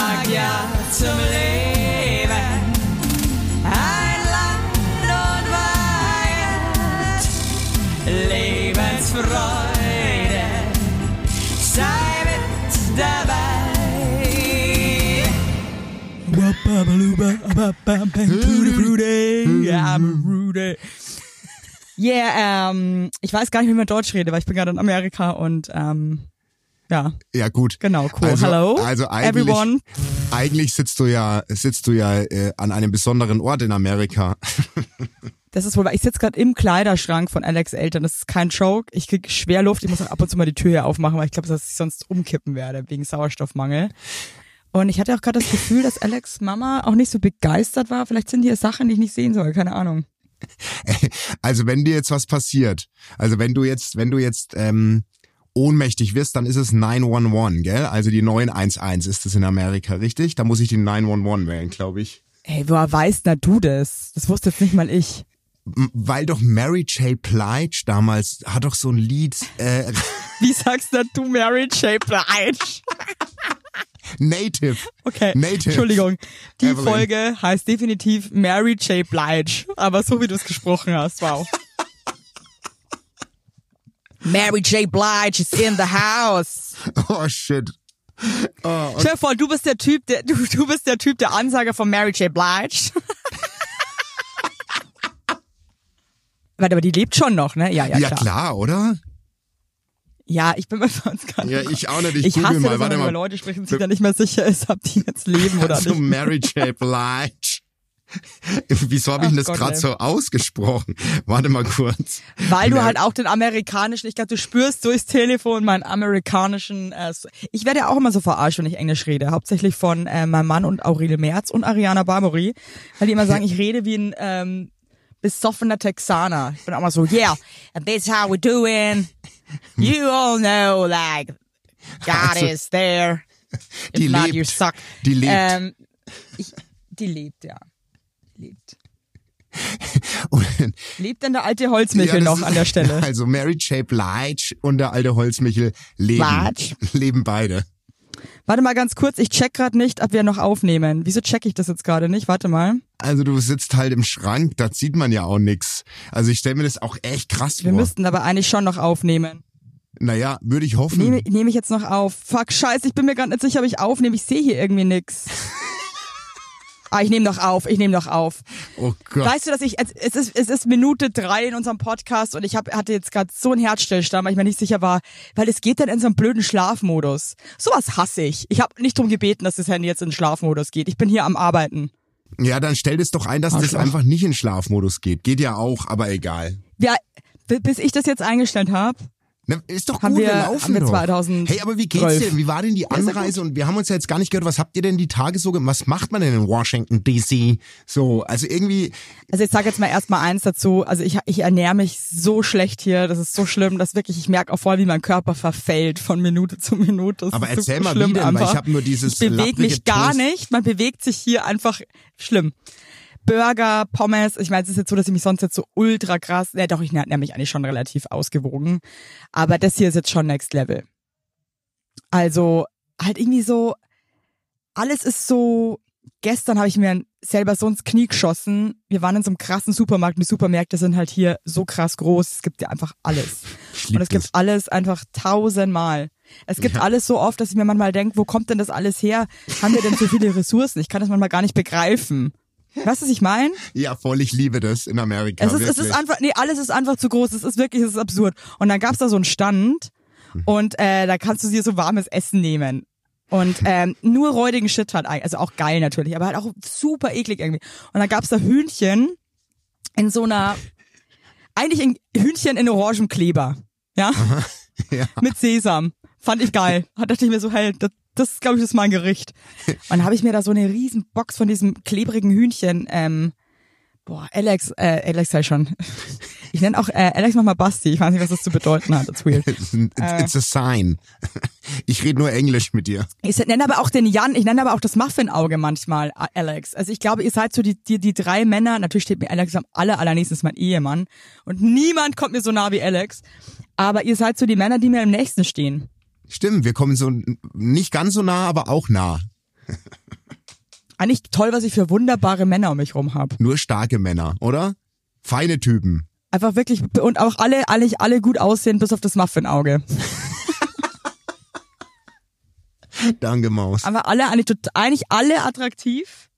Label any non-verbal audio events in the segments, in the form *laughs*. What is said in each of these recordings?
sag ja zum Leben. Ein Land und Weihend, Lebensfreude, sei mit dabei. *laughs* Yeah, ähm, ich weiß gar nicht, wie man Deutsch rede, weil ich bin gerade in Amerika und ähm, ja, Ja, gut. genau, cool. Also, Hello, also eigentlich, everyone. eigentlich sitzt du ja, sitzt du ja äh, an einem besonderen Ort in Amerika. *laughs* Das ist wohl, weil ich sitze gerade im Kleiderschrank von Alex Eltern. Das ist kein Joke. Ich krieg schwer Luft. Ich muss auch ab und zu mal die Tür hier aufmachen, weil ich glaube, dass ich sonst umkippen werde wegen Sauerstoffmangel. Und ich hatte auch gerade das Gefühl, dass Alex Mama auch nicht so begeistert war. Vielleicht sind hier Sachen, die ich nicht sehen soll. Keine Ahnung. *laughs* Also wenn dir jetzt was passiert, also wenn du jetzt, wenn du jetzt ähm, ohnmächtig wirst, dann ist es 911, gell? Also die 911 ist es in Amerika, richtig? Da muss ich die 911 wählen, glaube ich. Ey, woher weißt na du das? Das wusste jetzt nicht mal ich. Weil doch Mary J. Blige damals hat doch so ein Lied äh, *laughs* Wie sagst denn du Mary J. Blige? Native. Okay, Native. Entschuldigung. Die Evelyn. Folge heißt definitiv Mary J. Blige. Aber so wie du es gesprochen hast, wow. Mary J. Blige is in the house. *laughs* Oh shit. Oh, Stell dir vor, du bist der Typ, der, du, du bist der Typ, der Ansager von Mary J. Blige. *laughs* Warte, aber die lebt schon noch, ne? Ja, ja, ja, klar. klar, oder? Ja, ich bin mir sonst gar nicht. Ja, ich auch nicht. Ich, Ich hasse mal, das, wenn warte man über mal. Leute spricht und sich dann nicht mehr sicher ist, ob die jetzt leben oder Also nicht. Mary J. Blige. *laughs* Wieso habe ich Ach denn das gerade so ausgesprochen? Warte mal kurz. Weil du halt auch den amerikanischen, ich glaube, du spürst durchs Telefon meinen amerikanischen. Äh, ich werde ja auch immer so verarscht, wenn ich Englisch rede. Hauptsächlich von äh, meinem Mann und Aurel Merz und Ariana Barbary, weil die immer sagen, ich rede wie ein ähm, besoffener Texaner. Ich bin auch immer so, yeah, and this is how we doing. You all know, like, God Also, is there. *laughs* If die not, lebt. you suck. Die lebt. Ähm, ich, die lebt, ja. Lebt. *laughs* Und- Lebt denn der alte Holzmichel Ja, noch ist- an der Stelle? *laughs* Also Mary J. Blige und der alte Holzmichel leben. Blige. Leben beide. Warte mal ganz kurz, ich check gerade nicht, ob wir noch aufnehmen. Wieso check ich das jetzt gerade nicht? Warte mal. Also du sitzt halt im Schrank, da sieht man ja auch nix. Also ich stelle mir das auch echt krass Wir vor. müssten aber eigentlich schon noch aufnehmen. naja, würde ich hoffen. Nehme nehme ich jetzt noch auf? Fuck, scheiße, ich bin mir gerade nicht sicher, ob ich aufnehme. Ich sehe hier irgendwie nix. *laughs* Ah, ich nehme noch auf, ich nehme noch auf. oh Gott. Weißt du, dass ich, es ist, es ist Minute drei in unserem Podcast und ich hab, hatte jetzt gerade so einen Herzstillstand, weil ich mir nicht sicher war, weil es geht dann in so einen blöden Schlafmodus. Sowas hasse ich. Ich habe nicht drum gebeten, dass das Handy jetzt in Schlafmodus geht. Ich bin hier am Arbeiten. Ja, dann stell das doch ein, dass das Arschloch. einfach nicht in Schlafmodus geht. Geht ja auch, aber egal. Ja, bis ich das jetzt eingestellt habe, Na, ist doch Haben gut, wir, wir- laufen haben wir doch. 2012. Hey, aber wie geht's dir? Wie war denn die Anreise? Und wir haben uns ja jetzt gar nicht gehört, was habt ihr denn die Tage so gemacht? Was macht man denn in Washington DC? So, also irgendwie, Also ich sage jetzt mal erstmal eins dazu. Also ich, ich ernähre mich so schlecht hier. Das ist so schlimm, dass wirklich, ich merke auch voll, wie mein Körper verfällt von Minute zu Minute. Das aber ist erzähl so mal schlimm wie denn, weil ich habe nur dieses Ich bewege mich gar Toast. nicht. Man bewegt sich hier einfach schlimm. Burger, Pommes. Ich meine, es ist jetzt so, dass ich mich sonst jetzt so ultra krass, ja doch, ich ernähre mich eigentlich schon relativ ausgewogen. Aber das hier ist jetzt schon Next Level. Also halt irgendwie so, alles ist so, gestern habe ich mir selber so ins Knie geschossen. Wir waren in so einem krassen Supermarkt und die Supermärkte sind halt hier so krass groß. Es gibt ja einfach alles. Und es gibt das. alles einfach tausendmal. Es gibt Ja. alles so oft, dass ich mir manchmal denke, wo kommt denn das alles her? Haben wir denn so viele Ressourcen? Ich kann das manchmal gar nicht begreifen. Weißt du, was ich meine? Ja, voll, ich liebe das in Amerika. Es ist, es ist einfach, nee, alles ist einfach zu groß. Es ist wirklich, es ist absurd. Und dann gab's da so einen Stand Hm. und äh, da kannst du dir so warmes Essen nehmen. Und ähm, nur räudigen Shit halt, eigentlich. also auch geil natürlich, aber halt auch super eklig irgendwie. Und dann gab's da Hühnchen in so einer, eigentlich ein Hühnchen in orangem Kleber, ja, *laughs* ja. mit Sesam. Fand ich geil. Da dachte ich mir so, hey, das, das glaube ich, ist mein Gericht. Und dann habe ich mir da so eine riesen Box von diesem klebrigen Hühnchen, ähm, boah, Alex, äh, Alex sei schon. *laughs* Ich nenne auch äh, Alex nochmal Basti. Ich weiß nicht, was das zu bedeuten hat. That's weird. *laughs* It's, it's a sign. *laughs* Ich rede nur Englisch mit dir. Ich nenne aber auch den Jan, ich nenne aber auch das Muffin-Auge manchmal, Alex. Also ich glaube, ihr seid so die, die, die drei Männer, natürlich steht mir Alex am aller, allernächstes mein Ehemann. Und niemand kommt mir so nah wie Alex. Aber ihr seid so die Männer, die mir am nächsten stehen. Stimmt, wir kommen so nicht ganz so nah, aber auch nah. Eigentlich toll, was ich für wunderbare Männer um mich rum habe. Nur starke Männer, oder? Feine Typen. Einfach wirklich und auch alle, alle, alle gut aussehen, bis auf das Muffin-Auge. Danke, Maus. Aber alle eigentlich, eigentlich alle attraktiv.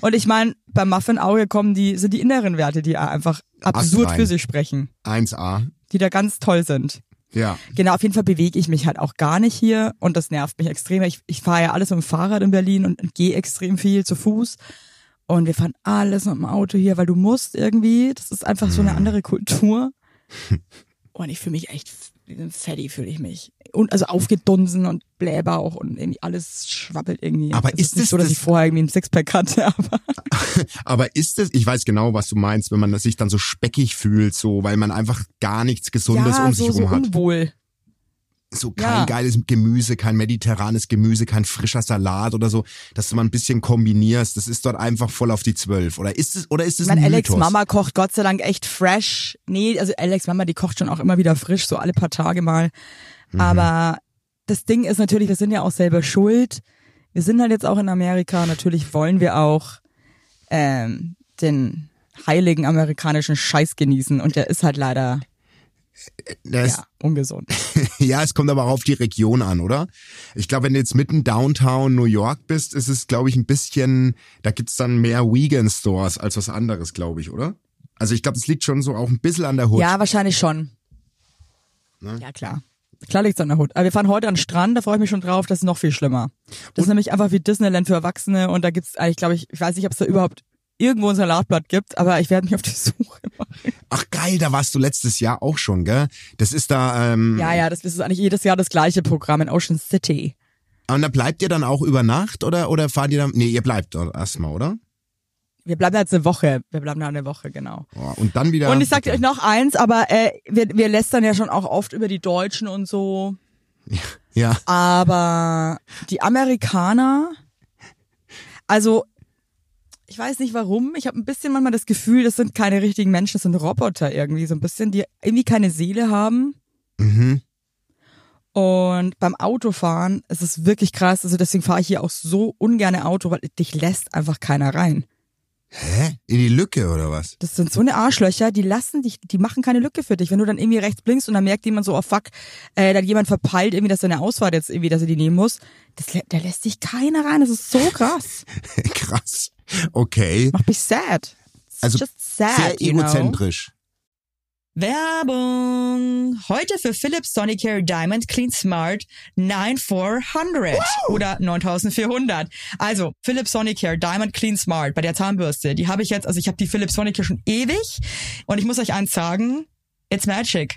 Und ich meine, beim Muffin-Auge kommen die, sind die inneren Werte, die einfach absurd Astrein. für sich sprechen. 1A. Die da ganz toll sind. Ja. Genau, auf jeden Fall bewege ich mich halt auch gar nicht hier und das nervt mich extrem. Ich, ich fahre ja alles mit dem Fahrrad in Berlin und, und gehe extrem viel zu Fuß. Und wir fahren alles mit dem Auto hier, weil du musst irgendwie. Das ist einfach so eine Mhm. andere Kultur. *laughs* Und ich fühle mich echt Fatty, fühle ich mich. Und also aufgedunsen und Blähbauch und irgendwie alles schwabbelt irgendwie. Aber es ist nicht es so, dass das- ich vorher irgendwie ein Sixpack hatte, *laughs* aber *laughs* Aber ist es, ich weiß genau, was du meinst, wenn man sich dann so speckig fühlt, so, weil man einfach gar nichts Gesundes ja, um so, sich so rum hat. unwohl. So kein Ja. geiles Gemüse, kein mediterranes Gemüse, kein frischer Salat oder so, dass du mal ein bisschen kombinierst. Das ist dort einfach voll auf die Zwölf. Oder ist es, oder ist es Ich meine, ein Alex Mythos? Mama kocht Gott sei Dank echt fresh. Nee, also Alex Mama, die kocht schon auch immer wieder frisch, so alle paar Tage mal. Mhm. Aber das Ding ist natürlich, wir sind ja auch selber schuld. Wir sind halt jetzt auch in Amerika. Natürlich wollen wir auch ähm, den heiligen amerikanischen Scheiß genießen. Und der ist halt leider Das, ja, ungesund. *laughs* Ja, es kommt aber auch auf die Region an, oder? Ich glaube, wenn du jetzt mitten Downtown New York bist, ist es, glaube ich, ein bisschen, da gibt's dann mehr Vegan-Stores als was anderes, glaube ich, oder? Also ich glaube, es liegt schon so auch ein bisschen an der Hut. Ja, wahrscheinlich schon. Ne? Ja, klar. Klar liegt's an der Hut. Aber wir fahren heute an den Strand, da freue ich mich schon drauf, das ist noch viel schlimmer. Das ist nämlich einfach wie Disneyland für Erwachsene und da gibt's eigentlich, glaube ich, ich weiß nicht, ob es da überhaupt irgendwo ein Salatblatt gibt, aber ich werde mich auf die Suche machen. Ach geil, da warst du letztes Jahr auch schon, gell? Das ist da, ähm, Ja, ja, das ist eigentlich jedes Jahr das gleiche Programm in Ocean City. und da bleibt ihr dann auch über Nacht oder, oder fahrt ihr dann, nee, ihr bleibt erstmal, oder? Wir bleiben da jetzt eine Woche. Wir bleiben da eine Woche, genau. Oh, und dann wieder. Und ich sag dir euch noch eins, aber äh, wir, wir lästern ja schon auch oft über die Deutschen und so. Ja, Aber die Amerikaner, also ich weiß nicht warum, ich habe ein bisschen manchmal das Gefühl, das sind keine richtigen Menschen, das sind Roboter irgendwie so ein bisschen, die irgendwie keine Seele haben. mhm. Und beim Autofahren ist es wirklich krass, also deswegen fahre ich hier auch so ungerne Auto, weil dich lässt einfach keiner rein. Hä? In die Lücke oder was? Das sind so eine Arschlöcher, die lassen dich, die machen keine Lücke für dich. Wenn du dann irgendwie rechts blinkst und dann merkt jemand so, oh fuck, äh, da hat jemand verpeilt irgendwie, dass seine Ausfahrt jetzt irgendwie, dass er die nehmen muss, das, da lässt dich keiner rein. Das ist so *laughs* krass. Krass. Okay. Macht mich sad. It's Also just sad, Sehr you know? egozentrisch. Werbung. Heute für Philips Sonicare Diamond Clean Smart 9400 oder 9400. Also Philips Sonicare Diamond Clean Smart bei der Zahnbürste, die habe ich jetzt, also ich habe die Philips Sonicare schon ewig und ich muss euch eins sagen, it's magic.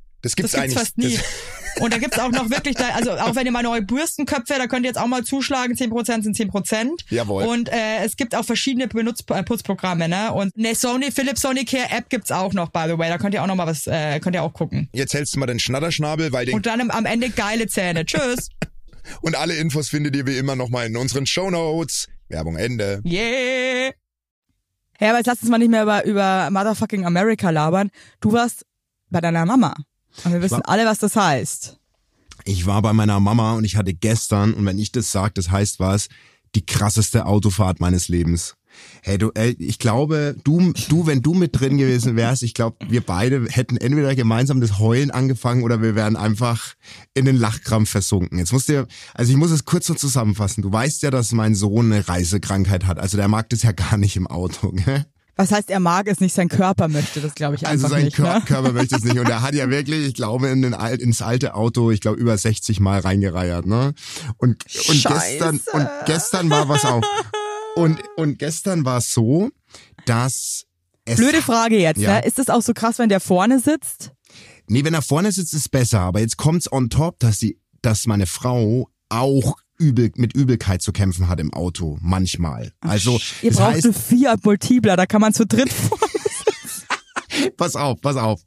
Das gibt's, Das gibt's eigentlich. fast nie. Und da gibt's auch noch wirklich, da, also auch wenn ihr mal neue Bürstenköpfe, da könnt ihr jetzt auch mal zuschlagen, 10% sind 10%. Jawohl. Und äh, es gibt auch verschiedene Benutz äh, Putzprogramme, ne? Und eine Sony, Philips Sonicare App gibt's auch noch, by the way. Da könnt ihr auch noch mal was, äh, könnt ihr auch gucken. Jetzt hältst du mal den Schnatterschnabel, weil den Und dann am- Ende geile Zähne. Tschüss. *laughs* Und alle Infos findet ihr wie immer nochmal in unseren Shownotes. Werbung Ende. Yeah. Hey, aber jetzt lass uns mal nicht mehr über, über Motherfucking America labern. Du warst bei deiner Mama. Und wir wissen war- alle, was das heißt. Ich war bei meiner Mama und ich hatte gestern, und wenn ich das sage, das heißt was, die krasseste Autofahrt meines Lebens. Hey, du, ey, ich glaube, du, du, wenn du mit drin gewesen wärst, ich glaube, wir beide hätten entweder gemeinsam das Heulen angefangen oder wir wären einfach in den Lachkrampf versunken. Jetzt musst du, also ich muss es kurz so zusammenfassen. Du weißt ja, dass mein Sohn eine Reisekrankheit hat. Also der mag das ja *laughs* gar nicht im Auto, gell? Was heißt, er mag es nicht, sein Körper möchte das, glaube ich, Also einfach sein nicht. Kör ne? Körper möchte es nicht. Und er hat ja wirklich, ich glaube, in den Al ins alte Auto, ich glaube, über 60 Mal reingereiert, ne? Und, und Scheiße. gestern, und gestern war was auch. Und, und gestern war es so, dass es. Blöde Frage jetzt, Ja. ne? Ist das auch so krass, wenn der vorne sitzt? Nee, wenn er vorne sitzt, ist besser. Aber jetzt kommt's on top, dass die, dass meine Frau auch übel, mit Übelkeit zu kämpfen hat im Auto. Manchmal. Also, Ihr das braucht heißt, Fiat Multipla, da kann man zu dritt *laughs* vorne. pass auf, pass auf.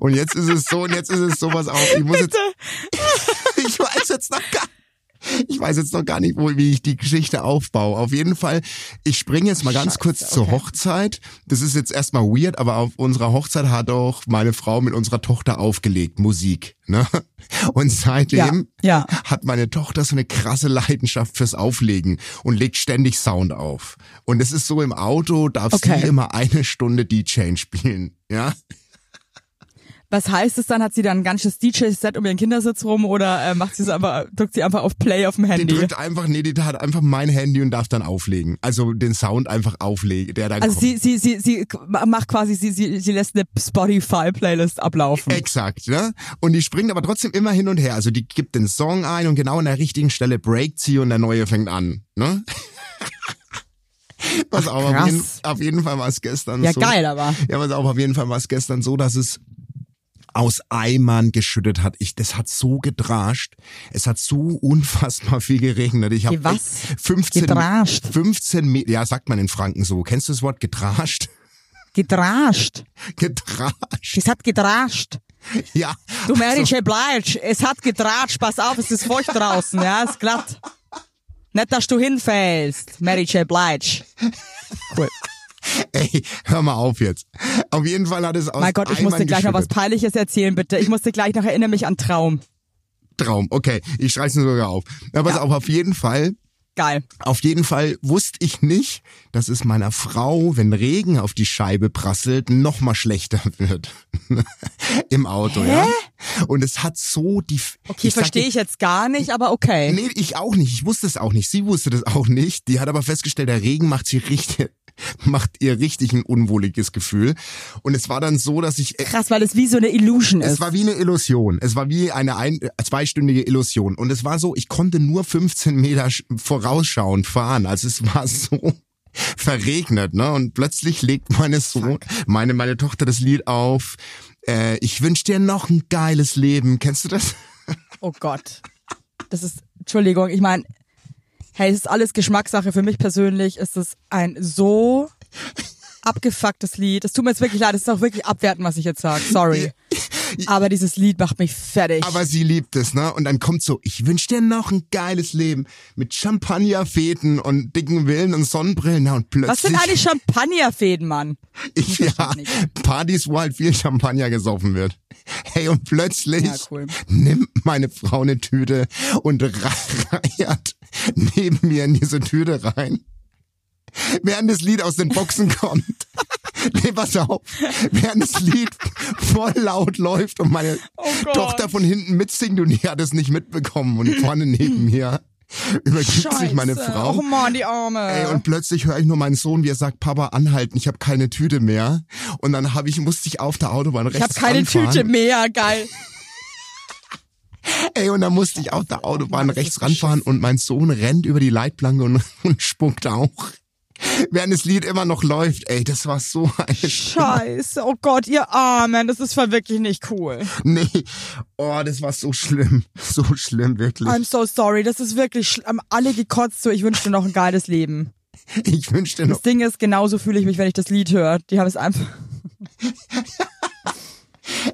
Und jetzt ist es so, und jetzt ist es so, pass auf. Ich muss *laughs* jetzt, *laughs* ich weiß jetzt noch gar ich weiß jetzt noch gar nicht, wo, wie ich die Geschichte aufbaue. Auf jeden Fall, ich springe jetzt mal ganz Scheiße, kurz zur okay. Hochzeit. Das ist jetzt erstmal weird, aber auf unserer Hochzeit hat auch meine Frau mit unserer Tochter aufgelegt, Musik. Ne? Und seitdem Ja, ja. hat meine Tochter so eine krasse Leidenschaft fürs Auflegen und legt ständig Sound auf. Und es ist so im Auto, darf Okay. sie immer eine Stunde DJ spielen. Ja? Was heißt es dann? Hat sie dann ein ganzes DJ-Set um ihren Kindersitz rum oder äh, macht sie es einfach, *laughs* drückt sie einfach auf Play auf dem Die Handy? drückt einfach, nee, die hat einfach mein Handy und darf dann auflegen. Also den Sound einfach auflegen, der dann Also kommt. sie, sie, sie, sie macht quasi, sie, sie, sie lässt eine Spotify-Playlist ablaufen. Exakt, ne? Und die springt aber trotzdem immer hin und her. Also die gibt den Song ein und genau an der richtigen Stelle breakt sie und der neue fängt an, ne? *laughs* Pass auf, auf jeden, auf jeden Fall war es gestern Ja, so. geil, aber. Ja, pass auf, auf jeden Fall war es gestern so, dass es aus Eimern geschüttet hat. Ich, das hat so gedrascht. Es hat so unfassbar viel geregnet. Ich habe Wie was? 15, Gedrascht? 15 Meter, ja, sagt man in Franken so. Kennst du das Wort gedrascht? *laughs* Gedrascht. Gedrascht. Es hat gedrascht. Ja. Du Mary J. Blige, es hat gedratscht, pass auf, es ist feucht draußen, ja, ist glatt. Nicht, dass du hinfällst, Mary J. Blige. Cool. *laughs* Ey, hör mal auf jetzt. Auf jeden Fall hat es aus Mein Gott, ich muss Eimern dir gleich noch was. Peinliches erzählen, bitte. Ich muss dir gleich noch erinnern mich an Traum. Traum. Okay, ich schreibe es mir sogar auf. Pass Ja. auf, auf jeden Fall Geil. Auf jeden Fall wusste ich nicht, dass es meiner Frau, wenn Regen auf die Scheibe prasselt, noch mal schlechter *laughs* wird. Im Auto, ja. Und es hat so die... Okay, verstehe ich jetzt gar nicht, aber okay. Nee, ich auch nicht. Ich wusste es auch nicht. Sie wusste das auch nicht. Die hat aber festgestellt, der Regen macht sie richtig, macht ihr richtig ein unwohliges Gefühl. Und es war dann so, dass ich Krass, weil es wie so eine Illusion ist. es war wie eine Illusion. Es war wie eine ein, äh, zweistündige Illusion. Und es war so, ich konnte nur 15 Meter sch- vorausschauend fahren. Also es war so *laughs* verregnet, ne? Und plötzlich legt meine Sohn, meine, meine Tochter das Lied auf. Äh, ich wünsch dir noch ein geiles Leben. Kennst du das? *laughs* Oh Gott. Das ist, Entschuldigung, ich meine, hey, es ist alles Geschmackssache. Für mich persönlich ist es ein so abgefucktes Lied. Es tut mir jetzt wirklich leid, es ist auch wirklich abwertend, was ich jetzt sage. Sorry. Aber dieses Lied macht mich fertig. Aber sie liebt es, ne? Und dann kommt so, ich wünsch dir noch ein geiles Leben mit Champagnerfeten und dicken Willen und Sonnenbrillen. Und plötzlich. was sind eigentlich Champagnerfäden, Mann? *laughs* Ich, ja. Partys, wo halt viel Champagner gesoffen wird. Hey, und plötzlich Ja, cool. nimmt meine Frau eine Tüte und *laughs* reiert *laughs* neben mir in diese Tüte rein. Während das Lied aus den Boxen kommt. *laughs* Nee, pass auf. Während das Lied voll laut läuft und meine Oh. Tochter von hinten mitsingt und die hat es nicht mitbekommen und vorne neben *laughs* mir übergibt sich meine Scheiße. Frau. Oh Mann, die Arme. Ey, und plötzlich höre ich nur meinen Sohn, wie er sagt, Papa, anhalten, ich habe keine Tüte mehr. Und dann habe ich, musste ich auf der Autobahn rechts ich habe keine ranfahren. Tüte mehr, geil. *laughs* Ey, und dann musste ich auf der Autobahn rechts ranfahren und mein Sohn rennt über die Leitplanke und, *laughs* und spuckt auch. Während das Lied immer noch läuft. Ey, das war so eine Scheiße, oh Gott, ihr Armen, das ist wirklich nicht cool. Nee. Oh, das war so schlimm. So schlimm, wirklich. I'm so sorry, das ist wirklich, schl- haben alle gekotzt, so ich wünsche dir noch ein geiles Leben. Ich wünschte noch. Das Ding ist, genauso fühle ich mich, wenn ich das Lied höre. Die haben es einfach. *laughs*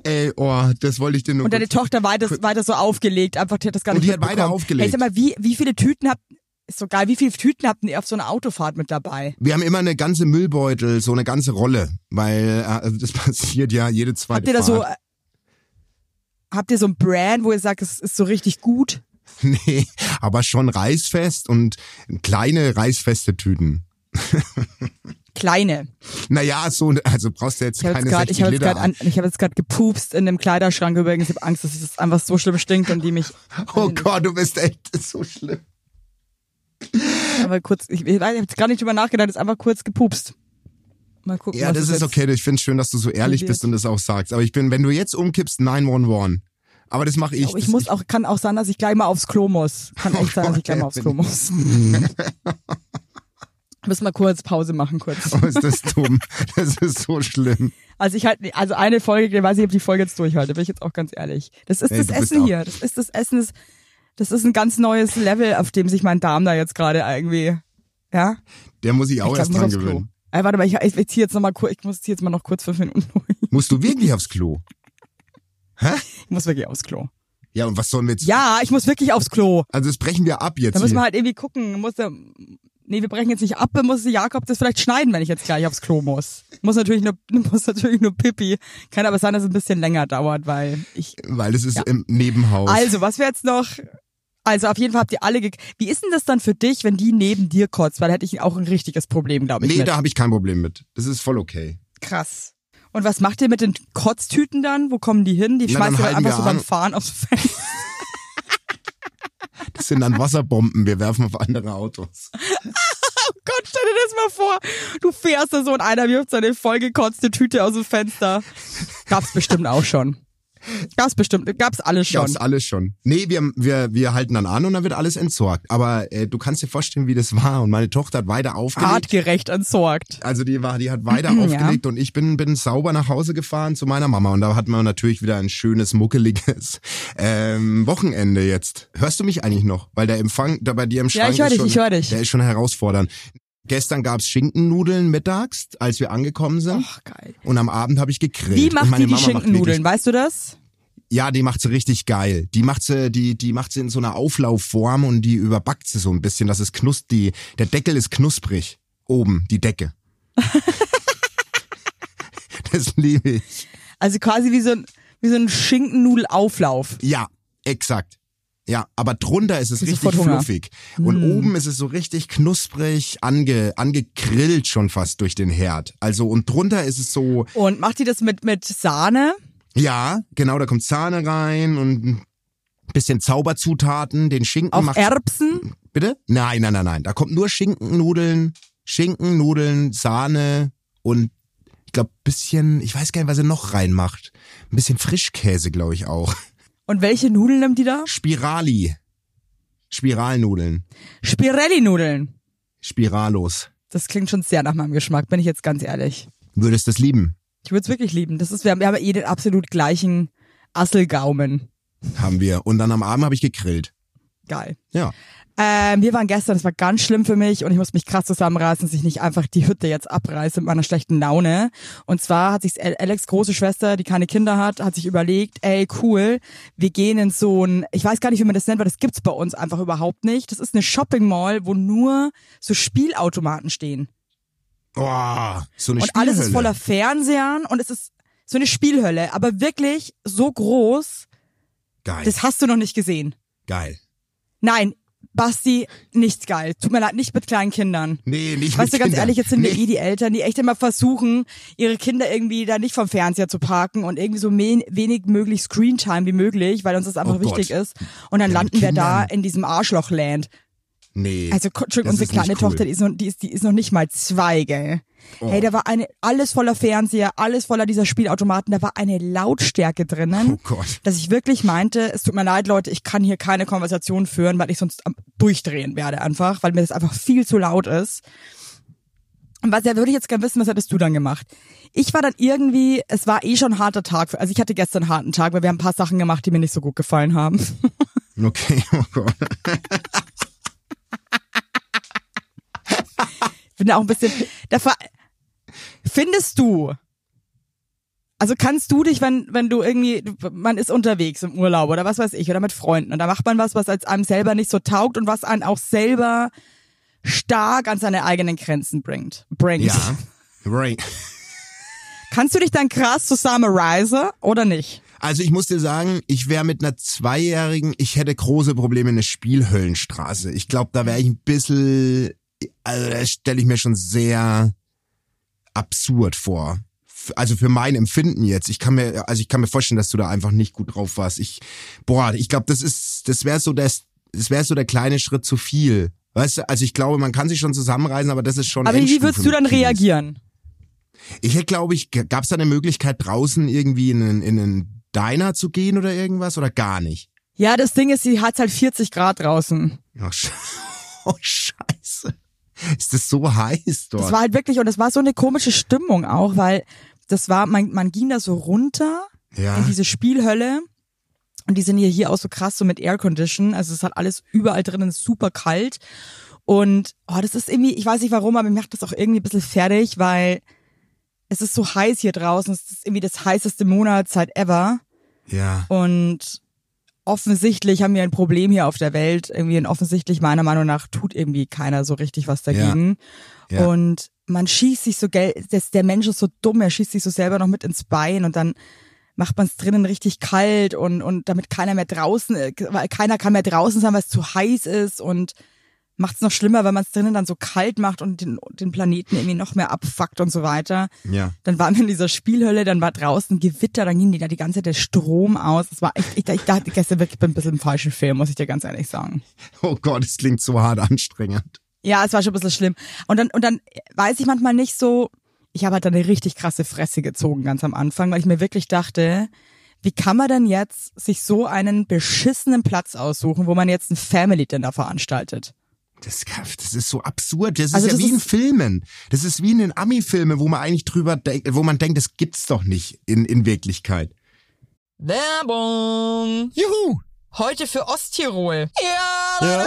Ey, oh, das wollte ich dir nur. Und deine Tochter weiter, weiter so aufgelegt, einfach die hat das gar Und nicht die hat weiter mitbekommen. aufgelegt. Hey, sag mal, wie, wie viele Tüten habt, ist so geil, wie viele Tüten habt ihr auf so einer Autofahrt mit dabei? Wir haben immer eine ganze Müllbeutel, so eine ganze Rolle, weil äh, das *laughs* passiert ja jede zweite Habt ihr da so, äh, habt ihr so ein Brand, wo ihr sagt, es ist so richtig gut? *laughs* Nee, aber schon reißfest und kleine reißfeste Tüten. *laughs* Kleine. Naja, so, also brauchst du jetzt Ich keine gerade, 60 ich habe jetzt Liter. ich habe jetzt gerade gepupst in dem Kleiderschrank übrigens. Ich habe Angst, dass es einfach so schlimm stinkt und die mich. *laughs* oh Gott, du bist echt so schlimm. Aber kurz, ich, ich ich habe jetzt gar nicht drüber nachgedacht, ist einfach kurz gepupst. Mal gucken, Ja, das es ist okay. Ich finde schön, dass du so ehrlich bist und das auch sagst. Aber ich bin, wenn du jetzt umkippst, 911. Aber das mache ich. Aber ich Das- muss auch, kann auch sein, dass ich gleich mal aufs Klo muss. Kann echt sein, dass ich gleich mal aufs Klo muss. *laughs* Müssen wir kurz Pause machen, kurz. Oh, ist das dumm. Das ist so schlimm. Also ich halt, also eine Folge, ich weiß nicht, ob die Folge jetzt durchhalte, bin ich jetzt auch ganz ehrlich. Das ist Ey, das Essen hier. Das ist das Essen, das, das ist ein ganz neues Level, auf dem sich mein Darm da jetzt gerade irgendwie, ja? Der muss ich auch ich glaub, erst dran gewöhnen. Ey, warte mal, ich, ich, ich zieh jetzt noch mal kurz, ich muss jetzt mal noch kurz fünf Minuten durch. Musst du wirklich aufs Klo? Ich muss wirklich aufs Klo. Ja, und was sollen wir jetzt? Ja, ich muss wirklich aufs Klo. Also das brechen wir ab jetzt Da müssen wir halt irgendwie gucken. Muss nee, wir brechen jetzt nicht ab, muss der Jakob das vielleicht schneiden, wenn ich jetzt gleich aufs Klo muss. Muss natürlich nur, *laughs* muss natürlich nur Pipi. Kann aber sein, dass es ein bisschen länger dauert, weil ich, Weil es ist Ja. im Nebenhaus. also, was wir jetzt noch, also auf jeden Fall habt ihr alle, ge wie ist denn das dann für dich, wenn die neben dir kotzt? Weil da hätte ich auch ein richtiges Problem, glaube ich. nee, mit. da habe ich kein Problem mit. Das ist voll okay. Krass. Und was macht ihr mit den Kotztüten dann? Wo kommen die hin? Die schmeißt dann ihr dann halten einfach so beim. Fahren aufs Fenster. Das sind dann Wasserbomben. Wir werfen auf andere Autos. *laughs* Gott, stell dir das mal vor. Du fährst da so und einer wirft seine vollgekotzte Tüte aus dem Fenster. Gab's bestimmt auch schon. Gab's bestimmt, gab's alles schon. Gab's alles schon. Nee, wir, wir, wir halten dann an und dann wird alles entsorgt. Aber äh, du kannst dir vorstellen, wie das war. Und meine Tochter hat weiter aufgelegt. Artgerecht entsorgt. Also die war, die hat *clears throat* weiter Ja. aufgelegt und ich bin, bin sauber nach Hause gefahren zu meiner Mama und da hatten wir natürlich wieder ein schönes, muckeliges *laughs* ähm, Wochenende jetzt. Hörst du mich eigentlich noch? Weil der Empfang da bei dir im Ja, Schrank ich hör ist dich, schon, ich hör dich. Der ist schon herausfordernd. Gestern gab's Schinkennudeln mittags, als wir angekommen sind. Ach, geil. Und am Abend habe ich gegrillt. Wie Und macht meine die die Schinkennudeln? Weißt du das? Ja, die macht sie richtig geil. Die macht sie, die, die macht sie in so einer Auflaufform und die überbackt sie so ein bisschen, dass es knust, die, der Deckel ist knusprig. Oben, die Decke. *laughs* das liebe ich. Also quasi wie so ein, wie so ein Schinkennudelauflauf. Ja, exakt. Ja, aber drunter ist es Kriegst richtig fluffig. Und oben ist es so richtig knusprig, ange, angegrillt schon fast durch den Herd. Also, und drunter ist es so, Und macht die das mit, mit Sahne? Ja, genau, da kommt Sahne rein und ein bisschen Zauberzutaten, den Schinken Auf macht Erbsen? Bitte? Nein, nein, nein, nein. Da kommt nur Schinkennudeln, Schinkennudeln, Sahne und ich glaube bisschen, ich weiß gar nicht, was er noch reinmacht. Ein bisschen Frischkäse, glaube ich auch. Und welche Nudeln nimmt die da? Spirali. Spiralnudeln. Spirelli-Nudeln. Spiralos. Das klingt schon sehr nach meinem Geschmack, bin ich jetzt ganz ehrlich. Würdest das lieben? Ich würde es wirklich lieben. Das ist, wir haben, wir haben eh den absolut gleichen Asselgaumen. Haben wir. Und dann am Abend habe ich gegrillt. Geil. Ja. Ähm, wir waren gestern, das war ganz schlimm für mich und ich muss mich krass zusammenreißen, dass ich nicht einfach die Hütte jetzt abreiße mit meiner schlechten Laune. Und zwar hat sich Alex große Schwester, die keine Kinder hat, hat sich überlegt, ey cool, wir gehen in so ein, ich weiß gar nicht, wie man das nennt, weil das gibt's bei uns einfach überhaupt nicht. Das ist eine Shopping Mall, wo nur so Spielautomaten stehen. Boah, so eine Und alles ist Spielhölle. voller Fernsehern und es ist so eine Spielhölle, aber wirklich so groß, Geil. das hast du noch nicht gesehen. Geil. Nein, Basti, nicht geil. Tut mir leid, nicht mit kleinen Kindern. Nee, nicht Weißt mit du, ganz Kindern. ehrlich, jetzt sind wir nee. eh die Eltern, die echt immer versuchen, ihre Kinder irgendwie da nicht vom Fernseher zu parken und irgendwie so wenig möglich Screentime wie möglich, weil uns das einfach Oh Gott. wichtig ist. Und dann Ja, landen wir da in diesem Arschlochland. Nee. Also, Entschuldigung, unsere kleine cool. Tochter, die ist, noch, die, ist, die ist noch nicht mal zwei, gell? Oh. Hey, da war eine, alles voller Fernseher, alles voller dieser Spielautomaten, da war eine Lautstärke drinnen. Oh Gott. Dass ich wirklich meinte, es tut mir leid, Leute, ich kann hier keine Konversation führen, weil ich sonst durchdrehen werde einfach, weil mir das einfach viel zu laut ist. Und was ja würde ich jetzt gerne wissen, was hättest du dann gemacht? Ich war dann irgendwie, es war eh schon ein harter Tag. Also ich hatte gestern einen harten Tag, weil wir haben ein paar Sachen gemacht, die mir nicht so gut gefallen haben. *laughs* Okay, oh Gott. Bin da auch ein bisschen. Da fra- findest du? Also kannst du dich, wenn wenn du irgendwie, man ist unterwegs im Urlaub oder was weiß ich oder mit Freunden und da macht man was, was als einem selber nicht so taugt und was einen auch selber stark an seine eigenen Grenzen bringt. Bringt. Ja. Right. Kannst du dich dann krass zusammenreisen oder nicht? Also ich muss dir sagen, ich wäre mit einer Zweijährigen, ich hätte große Probleme in der Spielhöllenstraße. Ich glaube, da wäre ich ein bisschen, also das stelle ich mir schon sehr absurd vor. Also für mein Empfinden jetzt. Ich kann mir, also ich kann mir vorstellen, dass du da einfach nicht gut drauf warst. Ich, boah, ich glaube, das ist, das wäre so das, das wäre so der kleine Schritt zu viel. Weißt du, also ich glaube, man kann sich schon zusammenreisen, aber das ist schon. Aber wie Endstufe würdest du dann reagieren? Ich hätte, glaube ich, gab es da eine Möglichkeit, draußen irgendwie in einen, in einen Diner zu gehen oder irgendwas oder gar nicht? Ja, das Ding ist, sie hat halt 40 Grad draußen. Oh, Sch *laughs* oh Scheiße. *laughs* Ist das so heiß dort? Das war halt wirklich, und das war so eine komische Stimmung auch, weil das war, man, man ging da so runter ja. in diese Spielhölle. Und die sind hier, hier auch so krass, so mit Aircondition. Also es hat alles überall drinnen super kalt. Und oh, das ist irgendwie, ich weiß nicht warum, aber mir macht das auch irgendwie ein bisschen fertig, weil es ist so heiß hier draußen. Es ist irgendwie das heißeste Monatszeit ever. ja. Und offensichtlich haben wir ein Problem hier auf der Welt. Irgendwie und offensichtlich meiner Meinung nach tut irgendwie keiner so richtig was dagegen. Ja. Und man schießt sich so das, der Mensch ist so dumm, er schießt sich so selber noch mit ins Bein und dann macht man es drinnen richtig kalt und und damit keiner mehr draußen, äh, weil keiner kann mehr draußen sein, weil es zu heiß ist und macht es noch schlimmer, weil man es drinnen dann so kalt macht und den, den Planeten irgendwie noch mehr abfuckt und so weiter. Ja. Dann waren wir in dieser Spielhölle, dann war draußen Gewitter, dann ging die da die ganze Zeit der Strom aus. Das war echt, ich, ich dachte gestern wirklich, ich bin ein bisschen im falschen Film, muss ich dir ganz ehrlich sagen. Oh Gott, es klingt so hart anstrengend. Ja, es war schon ein bisschen schlimm. Und dann, und dann weiß ich manchmal nicht so, ich habe halt dann eine richtig krasse Fresse gezogen ganz am Anfang, weil ich mir wirklich dachte, wie kann man denn jetzt sich so einen beschissenen Platz aussuchen, wo man jetzt ein Family Dinner veranstaltet? Das, das ist so absurd. Das ist Also ja das wie in ist- Filmen. Das ist wie in den Ami-Filmen, wo man eigentlich drüber denkt, wo man denkt, das gibt's doch nicht in, in Wirklichkeit. Werbung! Juhu! Heute für Osttirol. Ja, Ja.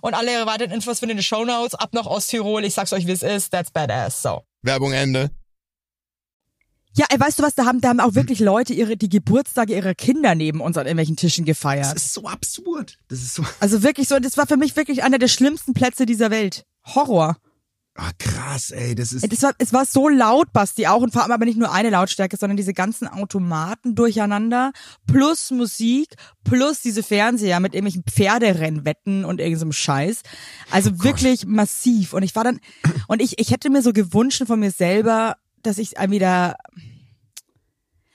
Und alle weiteren Infos findet ihr in den Shownotes. Ab nach Osttirol. Ich sag's euch, wie es ist. That's badass. So. Werbung Ende. Ja, ey, weißt du was, da haben, da haben auch wirklich Leute ihre, die Geburtstage ihrer Kinder neben uns an irgendwelchen Tischen Das gefeiert. ist so absurd. Das ist so. Also wirklich so, das war für mich wirklich einer der schlimmsten Plätze dieser Welt. Horror. Ah, krass, ey. Das ist. Das war, es war so laut, Basti, auch und vor allem aber nicht nur eine Lautstärke, sondern diese ganzen Automaten durcheinander, plus Musik, plus diese Fernseher mit irgendwelchen Pferderennwetten und irgendeinem Scheiß. Also wirklich massiv. Und ich war dann, und ich, ich hätte mir so gewünscht von mir selber, dass ich wieder,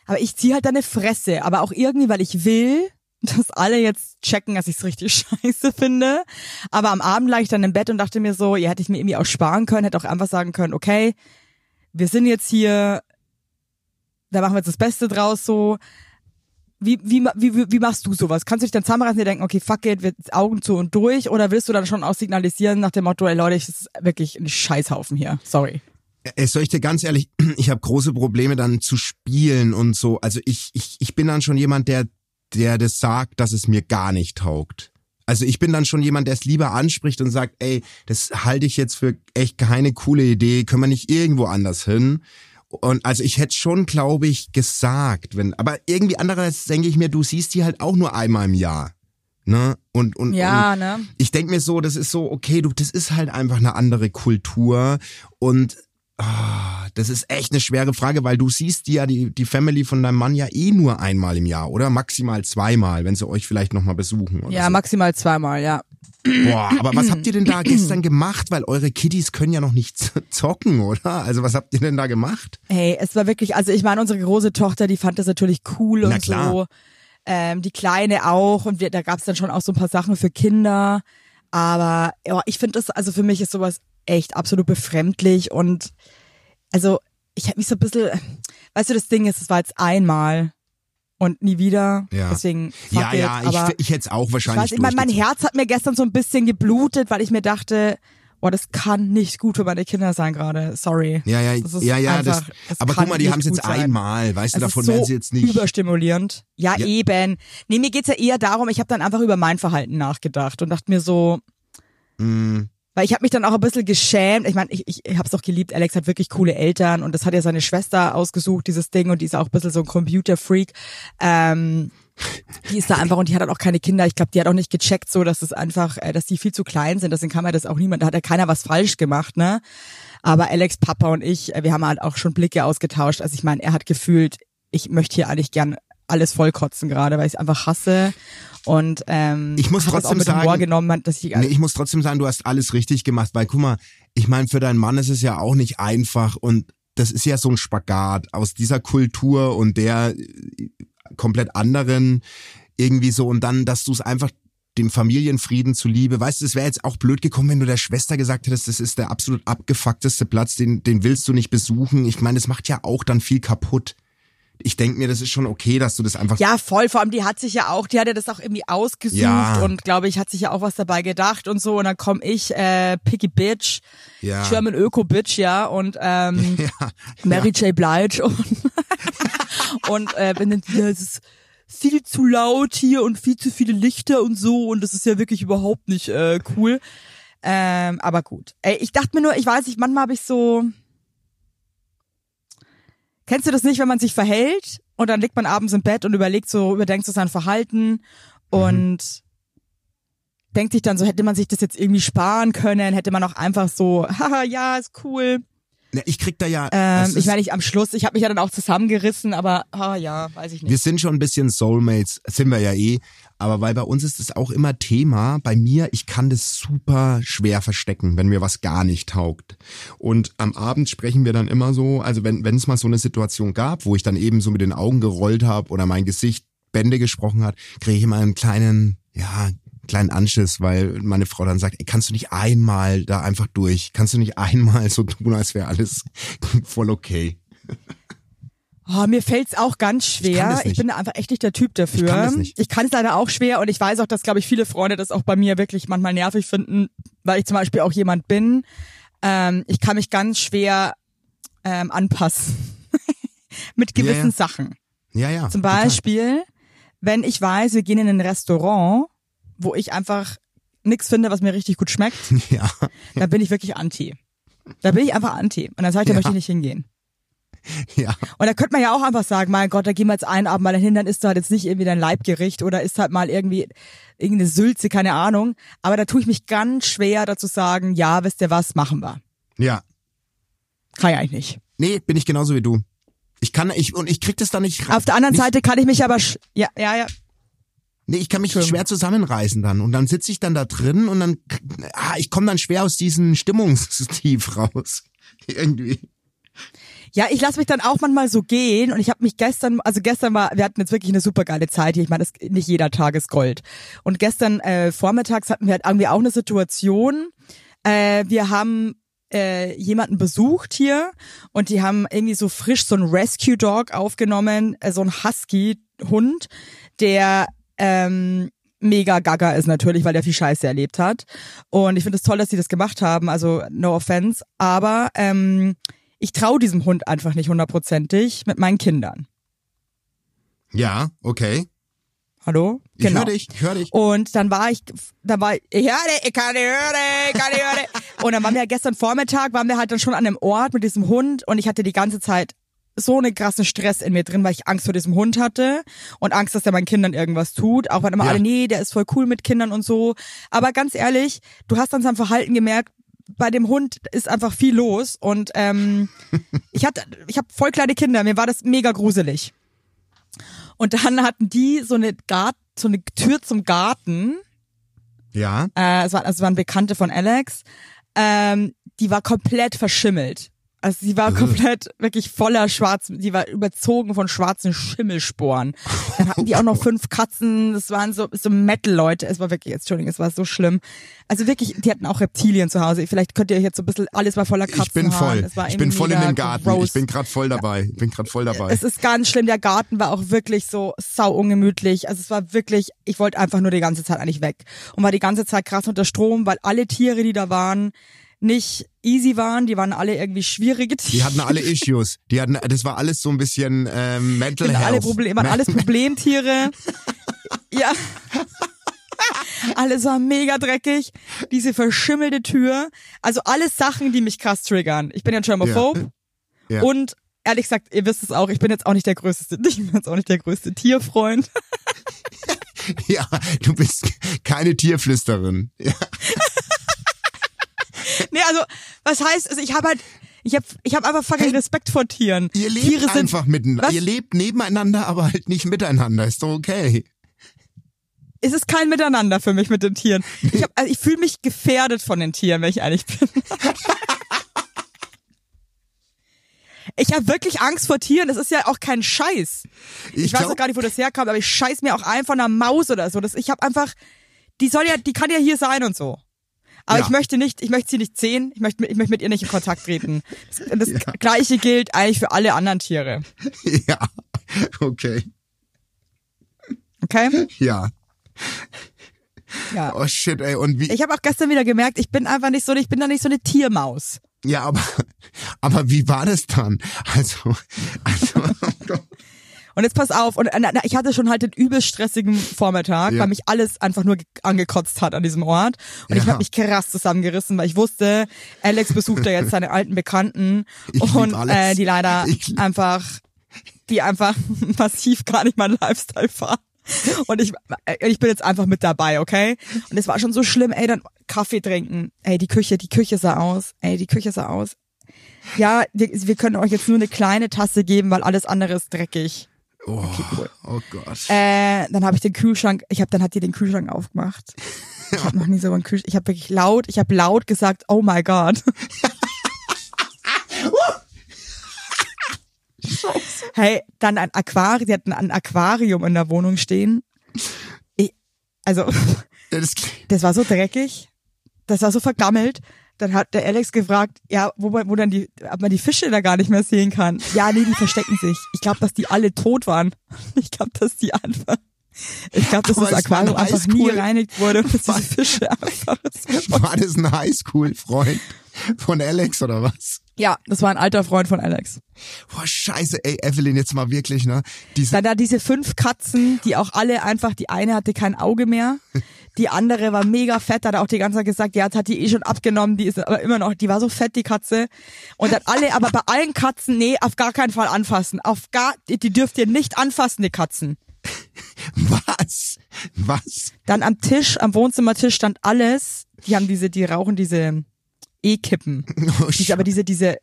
aber ich ziehe halt da eine Fresse, aber auch irgendwie, weil ich will, dass alle jetzt checken, dass ich es richtig *laughs* scheiße finde. Aber am Abend lag ich dann im Bett und dachte mir so, ja, hätte ich mir irgendwie auch sparen können, hätte auch einfach sagen können, okay, wir sind jetzt hier, da machen wir jetzt das Beste draus so. Wie, wie, wie, wie, machst du sowas? Kannst du dich dann zusammenreißen und dir denken, okay, fuck it, wir Augen zu und durch? Oder willst du dann schon auch signalisieren nach dem Motto, ey Leute, das ist wirklich ein Scheißhaufen hier. Sorry. Ey, soll ich dir ganz ehrlich, *clears throat* ich habe große Probleme dann zu spielen und so. Also ich, ich, ich bin dann schon jemand, der, der das sagt, dass es mir gar nicht taugt. Also ich bin dann schon jemand, der es lieber anspricht und sagt, ey, das halte ich jetzt für echt keine coole Idee, können wir nicht irgendwo anders hin? Und also ich hätte schon, glaube ich, gesagt, wenn, aber irgendwie andererseits denke ich mir, du siehst die halt auch nur einmal im Jahr. Ne? Und, und, Ja, und ne? ich denk mir so, das ist so, okay, du, das ist halt einfach eine andere Kultur und ah, das ist echt eine schwere Frage, weil du siehst die ja die, die Family von deinem Mann ja eh nur einmal im Jahr, oder? Maximal zweimal, wenn sie euch vielleicht nochmal besuchen. Oder Ja, so. maximal zweimal, ja. Boah, aber was habt ihr denn da *clears throat* gestern gemacht? Weil eure Kiddies können ja noch nicht *laughs* zocken, oder? Also was habt ihr denn da gemacht? Hey, es war wirklich, also ich meine, unsere große Tochter, die fand das natürlich cool Na und klar. so. Ähm, die Kleine auch und wir, da gab's dann schon auch so ein paar Sachen für Kinder. Aber ja, ich finde das, also für mich ist sowas echt absolut befremdlich und also ich habe mich so ein bisschen, weißt du, das Ding ist, es war jetzt einmal und nie wieder. Ja. Deswegen Ja, it, ja, aber ich, ich hätte es auch ich wahrscheinlich weiß, ich mein, mein durchgezogen. Herz hat mir gestern so ein bisschen geblutet, weil ich mir dachte, oh, das kann nicht gut für meine Kinder sein gerade. Sorry. Ja, ja, Das ist ja, ja, einfach- das aber guck mal, die haben es jetzt sein. einmal, weißt du, Es davon ist so werden sie jetzt nicht. überstimulierend. Ja, Ja. eben. Nee, mir geht's ja eher darum, ich habe dann einfach über mein Verhalten nachgedacht und dachte mir so, Mm, weil ich habe mich dann auch ein bisschen geschämt. Ich meine, ich, ich, ich habe es doch geliebt. Alex hat wirklich coole Eltern und das hat ja seine Schwester ausgesucht, dieses Ding, und die ist auch ein bisschen so ein Computerfreak. Ähm, die ist da einfach und die hat halt auch keine Kinder. Ich glaube, die hat auch nicht gecheckt, so dass es einfach, äh, dass die viel zu klein sind. Deswegen kann man das auch niemand, da hat ja keiner was falsch gemacht, ne? Aber Alex, Papa und ich, äh, wir haben halt auch schon Blicke ausgetauscht. Also ich meine, er hat gefühlt, ich möchte hier eigentlich gern alles vollkotzen gerade, weil ich es einfach hasse. Und ähm, Ich muss trotzdem sagen- Humor genommen, dass ich nee, ich muss trotzdem sagen, du hast alles richtig gemacht, weil guck mal, ich meine, für deinen Mann ist es ja auch nicht einfach und das ist ja so ein Spagat aus dieser Kultur und der äh, komplett anderen irgendwie so und dann, dass du es einfach dem Familienfrieden zuliebe, weißt du, es wäre jetzt auch blöd gekommen, wenn du der Schwester gesagt hättest, das ist der absolut abgefuckteste Platz, den, den willst du nicht besuchen. Ich meine, das macht ja auch dann viel kaputt. Ich denk mir, das ist schon okay, dass du das einfach Ja, voll. Vor allem, die hat sich ja auch, die hat ja das auch irgendwie ausgesucht Ja. und glaube ich, hat sich ja auch was dabei gedacht und so. Und dann komm ich, äh, Picky Bitch, Ja. German Öko Bitch, ja, und ähm, *laughs* ja, Mary J. Blige und, *laughs* und äh, bin dann, ja, es ist viel zu laut hier und viel zu viele Lichter und so und das ist ja wirklich überhaupt nicht äh, cool. Ähm, aber gut. Ey, ich dachte mir nur, ich weiß nicht, manchmal habe ich so. Kennst du das nicht, wenn man sich verhält und dann liegt man abends im Bett und überlegt so, überdenkt so sein Verhalten und denkt sich dann so, hätte man sich das jetzt irgendwie sparen können, hätte man auch einfach so, *laughs* haha, ja, ist cool. Ne, ich krieg da ja. Ähm, ich meine, ich am Schluss, ich habe mich ja dann auch zusammengerissen, aber ah ja, weiß ich Wir nicht. sind schon ein bisschen Soulmates, sind wir ja eh. Aber weil bei uns ist es auch immer Thema. Bei mir, ich kann das super schwer verstecken, wenn mir was gar nicht taugt. Und am Abend sprechen wir dann immer so, also wenn wenn es mal so eine Situation gab, wo ich dann eben so mit den Augen gerollt habe oder mein Gesicht Bände gesprochen hat, kriege ich immer einen kleinen, ja, kleinen Anschiss, weil meine Frau dann sagt, ey, kannst du nicht einmal da einfach durch? Kannst du nicht einmal so tun, als wäre alles *laughs* voll okay? Oh, mir fällt's auch ganz schwer. Ich, nicht. bin einfach echt nicht der Typ dafür. Ich kann das nicht. Ich kann es leider auch schwer und ich weiß auch, dass, glaube ich, viele Freunde das auch bei mir wirklich manchmal nervig finden, weil ich zum Beispiel auch jemand bin. Ähm, ich kann mich ganz schwer ähm, anpassen *laughs* mit Ja, gewissen ja. Sachen. Ja, ja. Zum total. Beispiel, wenn ich weiß, wir gehen in ein Restaurant, wo ich einfach nix finde, was mir richtig gut schmeckt, *laughs* Ja. da bin ich wirklich anti. Da bin ich einfach anti. Und dann sage ich, da Ja. möchte ich nicht hingehen. Ja. Und da könnte man ja auch einfach sagen, mein Gott, da gehen wir jetzt einen Abend mal hin, dann isst du halt jetzt nicht irgendwie dein Leibgericht oder isst halt mal irgendwie irgendeine Sülze, keine Ahnung. Aber da tue ich mich ganz schwer dazu sagen, ja, wisst ihr was, machen wir. Ja. Kann ich eigentlich nicht. Nee, bin ich genauso wie du. Ich kann, ich, und ich krieg das da nicht ra- Auf der anderen nicht, Seite kann ich mich aber, sch ja, ja, ja. Nee, ich kann mich Entschuldigung. schwer zusammenreißen dann. Und dann sitze ich dann da drin und dann, ah, ich komme dann schwer aus diesem Stimmungstief raus. *laughs* Irgendwie. Ja, ich lasse mich dann auch manchmal so gehen und ich habe mich gestern, also gestern war, wir hatten jetzt wirklich eine super geile Zeit hier. Ich meine, nicht jeder Tag ist Gold. Und gestern äh, vormittags hatten wir halt irgendwie auch eine Situation. Äh, wir haben äh, jemanden besucht hier und die haben irgendwie so frisch so ein Rescue Dog aufgenommen, äh, so ein Husky Hund, der ähm, mega gaga ist natürlich, weil der viel Scheiße erlebt hat. Und ich finde es toll, dass sie das gemacht haben, also no offense, aber ähm, ich traue diesem Hund einfach nicht hundertprozentig mit meinen Kindern. Ja, okay. Hallo? Ich höre dich, ich höre dich. Und dann war ich, dann war ich, ich höre dich, ich kann dich hören, ich kann dich hören. Und dann waren wir ja gestern Vormittag, waren wir halt dann schon an einem Ort mit diesem Hund und ich hatte die ganze Zeit so eine krassen Stress in mir drin, weil ich Angst vor diesem Hund hatte und Angst, dass er meinen Kindern irgendwas tut. Auch wenn immer Ja. alle, nee, der ist voll cool mit Kindern und so. Aber ganz ehrlich, du hast an seinem Verhalten gemerkt, bei dem Hund ist einfach viel los und ähm, *laughs* ich hatte, ich habe voll kleine Kinder, mir war das mega gruselig. Und dann hatten die so eine Gart, so eine Tür zum Garten. Ja. Äh, es, war, also es waren Bekannte von Alex. Ähm, die war komplett verschimmelt. Also sie war komplett wirklich voller schwarz, die war überzogen von schwarzen Schimmelsporen. Dann hatten die auch noch *laughs* fünf Katzen, das waren so, so Metal-Leute. Es war wirklich, Entschuldigung, es war so schlimm. Also wirklich, die hatten auch Reptilien zu Hause. Vielleicht könnt ihr euch jetzt so ein bisschen, alles war voller Katzen. Ich bin voll. Es war Ich bin voll in dem Garten. gross. Ich bin gerade voll dabei. Ich bin gerade voll dabei. Es ist ganz schlimm. Der Garten war auch wirklich so sau ungemütlich. Also es war wirklich, ich wollte einfach nur die ganze Zeit eigentlich weg. Und war die ganze Zeit krass unter Strom, weil alle Tiere, die da waren, nicht easy waren. Die waren alle irgendwie schwierige Tiere. Die hatten alle Issues. Die hatten, das war alles so ein bisschen ähm, Mental Genau, Health. alle Probleme, waren alles *laughs* Problemtiere. ja. Alles war mega dreckig. Diese verschimmelte Tür. Also alles Sachen, die mich krass triggern. Ich bin ja ein Germaphobe. Ja. Und ehrlich gesagt, ihr wisst es auch, ich bin jetzt auch nicht der größte, *laughs* ich bin jetzt auch nicht der größte Tierfreund. *laughs* Ja, du bist keine Tierflüsterin. Ja. *laughs* Nee, also, was heißt, also ich habe halt, ich habe ich hab einfach fucking Hey, Respekt vor Tieren. Ihr lebt Tiere sind, einfach miteinander. Was? Ihr lebt nebeneinander, aber halt nicht miteinander. Ist doch okay. es ist kein Miteinander für mich mit den Tieren. Ich, hab, also ich fühle mich gefährdet von den Tieren, wenn ich ehrlich bin. *laughs* Ich habe wirklich Angst vor Tieren. Das ist ja auch kein Scheiß. Ich, Ich weiß auch gar nicht, wo das herkam, aber ich scheiß mir auch ein von einer Maus oder so. Das, ich habe einfach, die soll ja, die kann ja hier sein und so. Aber Ja. ich möchte nicht, ich möchte sie nicht sehen. Ich möchte, mit- ich möchte mit ihr nicht in Kontakt treten. Das, *laughs* das Gleiche gilt eigentlich für alle anderen Tiere. *laughs* Ja, okay. Okay? Ja. Ja. Oh shit, ey. Und wie? Ich habe auch gestern wieder gemerkt, ich bin einfach nicht so, ich bin da nicht so eine Tiermaus. Ja, aber, aber wie war das dann? Also, also, *laughs* Und jetzt pass auf, und äh, na, ich hatte schon halt den übelst stressigen Vormittag, Ja. weil mich alles einfach nur ge- angekotzt hat an diesem Ort. Und ich Ja. habe mich krass zusammengerissen, weil ich wusste, Alex besucht ja jetzt seine alten Bekannten Ich und äh, die leider *laughs* Ich einfach, die einfach *laughs* massiv gar nicht mein Lifestyle fahren. Und ich, äh, ich bin jetzt einfach mit dabei, okay? Und es war schon so schlimm, ey, dann Kaffee trinken. Ey, die Küche, die Küche sah aus. Ey, die Küche sah aus. Ja, wir, wir können euch jetzt nur eine kleine Tasse geben, weil alles andere ist dreckig. Oh, oh Gott. Äh, dann habe ich den Kühlschrank, ich habe dann hat die den Kühlschrank aufgemacht. Ich habe noch nie so einen Kühlschrank, ich habe wirklich laut, ich habe laut gesagt, oh my god. hey, dann ein Aquarium, die hatten ein Aquarium in der Wohnung stehen. Ich, also, Das, das war so dreckig, das war so vergammelt. Dann hat der Alex gefragt, ja, wo, man- wo dann die, ob man die Fische da gar nicht mehr sehen kann. Ja, nee, die verstecken sich. Ich glaube, dass die alle tot waren. *laughs* Ich glaube, dass die einfach, ich glaube, dass Aber das war ein Aquarium einfach nie gereinigt wurde *laughs* und dass diese Fische einfach *laughs* war das ein Highschool-Freund von Alex oder was? Ja, das war ein alter Freund von Alex. Boah, scheiße, ey, Evelyn, jetzt mal wirklich, ne? Diese, Dann da diese fünf Katzen, die auch alle einfach, die eine hatte kein Auge mehr, die andere war mega fett, hat er auch die ganze Zeit gesagt, ja, jetzt hat die eh schon abgenommen, die ist aber immer noch, die war so fett, die Katze. Und dann alle, aber bei allen Katzen, nee, auf gar keinen Fall anfassen. Auf gar, die dürft ihr nicht anfassen, die Katzen. was? Was? Dann am Tisch, am Wohnzimmertisch stand alles, die haben diese, die rauchen diese E-Kippen. *laughs* Oh, Diese, aber diese, diese,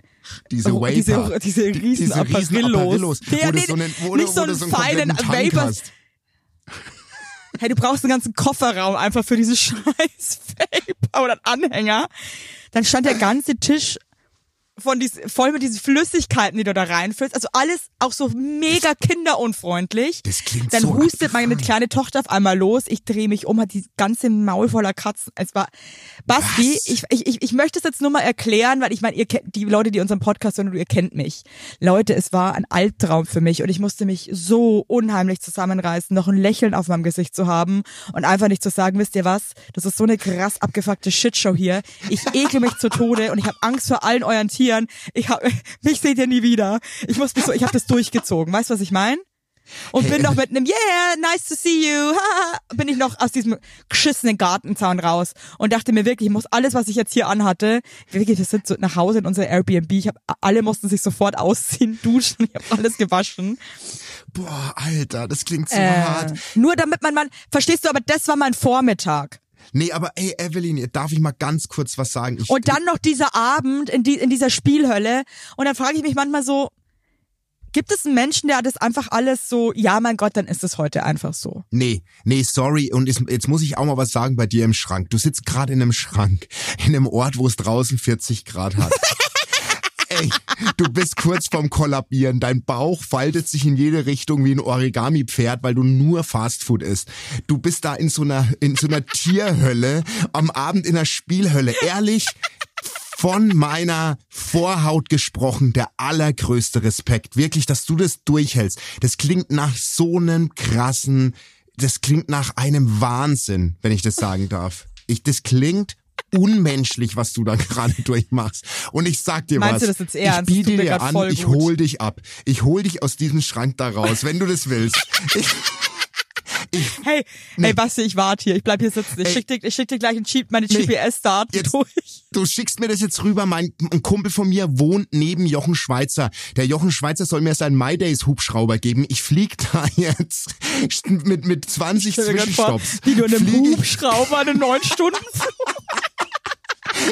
diese Oh, Vapor. diese, *laughs* diese riesen Diese Apparillos. Apparillos, wo Ja, du nee, so einen, wo nicht so einen so feinen Vapor. hast. Hey, du brauchst einen ganzen Kofferraum einfach für diese *laughs* scheiß Vapor oder einen Anhänger. Dann stand der ganze Tisch von dies, voll mit diesen Flüssigkeiten, die du da reinfüllst. Also alles auch so mega kinderunfreundlich. Das klingt Dann so hustet meine kleine Tochter auf einmal los. Ich drehe mich um, hat die ganze Maul voller Katzen. Es war Basti, Was? ich, ich, ich, ich möchte es jetzt nur mal erklären, weil ich meine, ihr kennt die Leute, die unseren Podcast hören, ihr kennt mich. Leute, es war ein Albtraum für mich und ich musste mich so unheimlich zusammenreißen, noch ein Lächeln auf meinem Gesicht zu haben und einfach nicht zu sagen, wisst ihr was, das ist so eine krass abgefuckte Shitshow hier. Ich ekle mich zu Tode und ich habe Angst vor allen euren Tieren. Ich hab, *laughs* mich seht ihr nie wieder. Ich muss mich so, ich habe das durchgezogen. Weißt du, was ich meine? Und Hey, bin noch mit einem Yeah, nice to see you, bin ich noch aus diesem geschissenen Gartenzaun raus und dachte mir wirklich, ich muss alles, was ich jetzt hier anhatte, wirklich, wir sind so nach Hause in unser Airbnb, ich hab, alle mussten sich sofort ausziehen, *laughs* duschen, ich habe alles gewaschen. Boah, Alter, das klingt so Äh, hart. nur damit man mal, verstehst du, aber das war mein Vormittag. Nee, aber ey, Evelyn, darf ich mal ganz kurz was sagen? Ich, Und dann noch dieser Abend in, die, in dieser Spielhölle. Und dann frage ich mich manchmal so, gibt es einen Menschen, der das einfach alles so, ja, mein Gott, dann ist es heute einfach so. Nee, nee, sorry. Und jetzt, jetzt muss ich auch mal was sagen bei dir im Schrank. Du sitzt gerade in einem Schrank, in einem Ort, wo es draußen 40 Grad hat. *laughs* Ey, du bist kurz vorm Kollabieren. Dein Bauch faltet sich in jede Richtung wie ein Origami-Pferd, weil du nur Fastfood isst. Du bist da in so einer, in so einer Tierhölle, am Abend in einer Spielhölle. Ehrlich, von meiner Vorhaut gesprochen, der allergrößte Respekt. Wirklich, dass du das durchhältst. Das klingt nach so einem krassen, das klingt nach einem Wahnsinn, wenn ich das sagen darf. Ich, das klingt unmenschlich, was du da *laughs* gerade durchmachst. Und ich sag dir Meinst was. du das jetzt ernst? Ich biete dir an, ich hol dich ab. Ich hol dich aus diesem Schrank da raus, wenn du das willst. *laughs* Ich, Hey, ey Basti, ich warte hier, ich bleib hier sitzen. Ich Ey. schick dir, ich schick dir gleich ein Cheat, meine Nee. GPS-Daten durch. Du schickst mir das jetzt rüber. Mein ein Kumpel von mir wohnt neben Jochen Schweizer. Der Jochen Schweizer soll mir seinen MyDays Hubschrauber geben. Ich flieg *laughs* da jetzt mit mit 20 Stell mir grad vor, Zwischenstopps. Wie du in einem ich- Hubschrauber eine neun Stunden.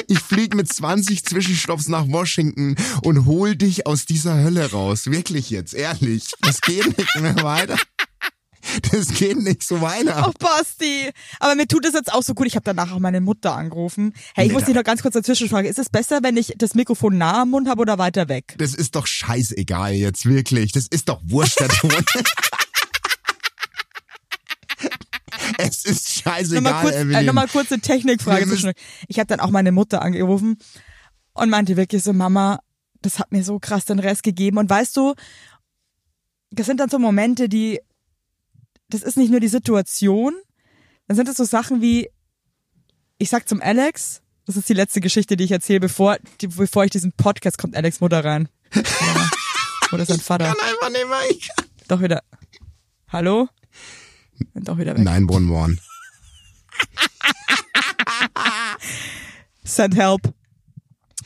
Ich flieg mit 20 Zwischenstopps nach Washington und hol dich aus dieser Hölle raus. Wirklich jetzt, ehrlich. Das geht nicht mehr weiter. Das geht nicht so weiter. Oh, Basti. Aber mir tut es jetzt auch so gut. Ich habe danach auch meine Mutter angerufen. Hey, ich Nee, muss dich noch ganz kurz dazwischen fragen. Ist es besser, wenn ich das Mikrofon nah am Mund habe oder weiter weg? Das ist doch scheißegal jetzt, wirklich. Das ist doch wurscht. *laughs* Es ist scheißegal, Nochmal kurz, äh, Evelyn. noch mal kurz eine Technikfrage. Zwischen- Ich habe dann auch meine Mutter angerufen und meinte wirklich so, Mama, das hat mir so krass den Rest gegeben. Und weißt du, das sind dann so Momente, die, das ist nicht nur die Situation, dann sind es so Sachen wie, ich sag zum Alex, das ist die letzte Geschichte, die ich erzähle, bevor, die, bevor ich diesen Podcast kommt Alex Mutter rein. *laughs* Ja. Oder sein Vater. kann einfach nicht mehr. Ich kann- Doch wieder. Hallo? Doch wieder weg. 911. Send help.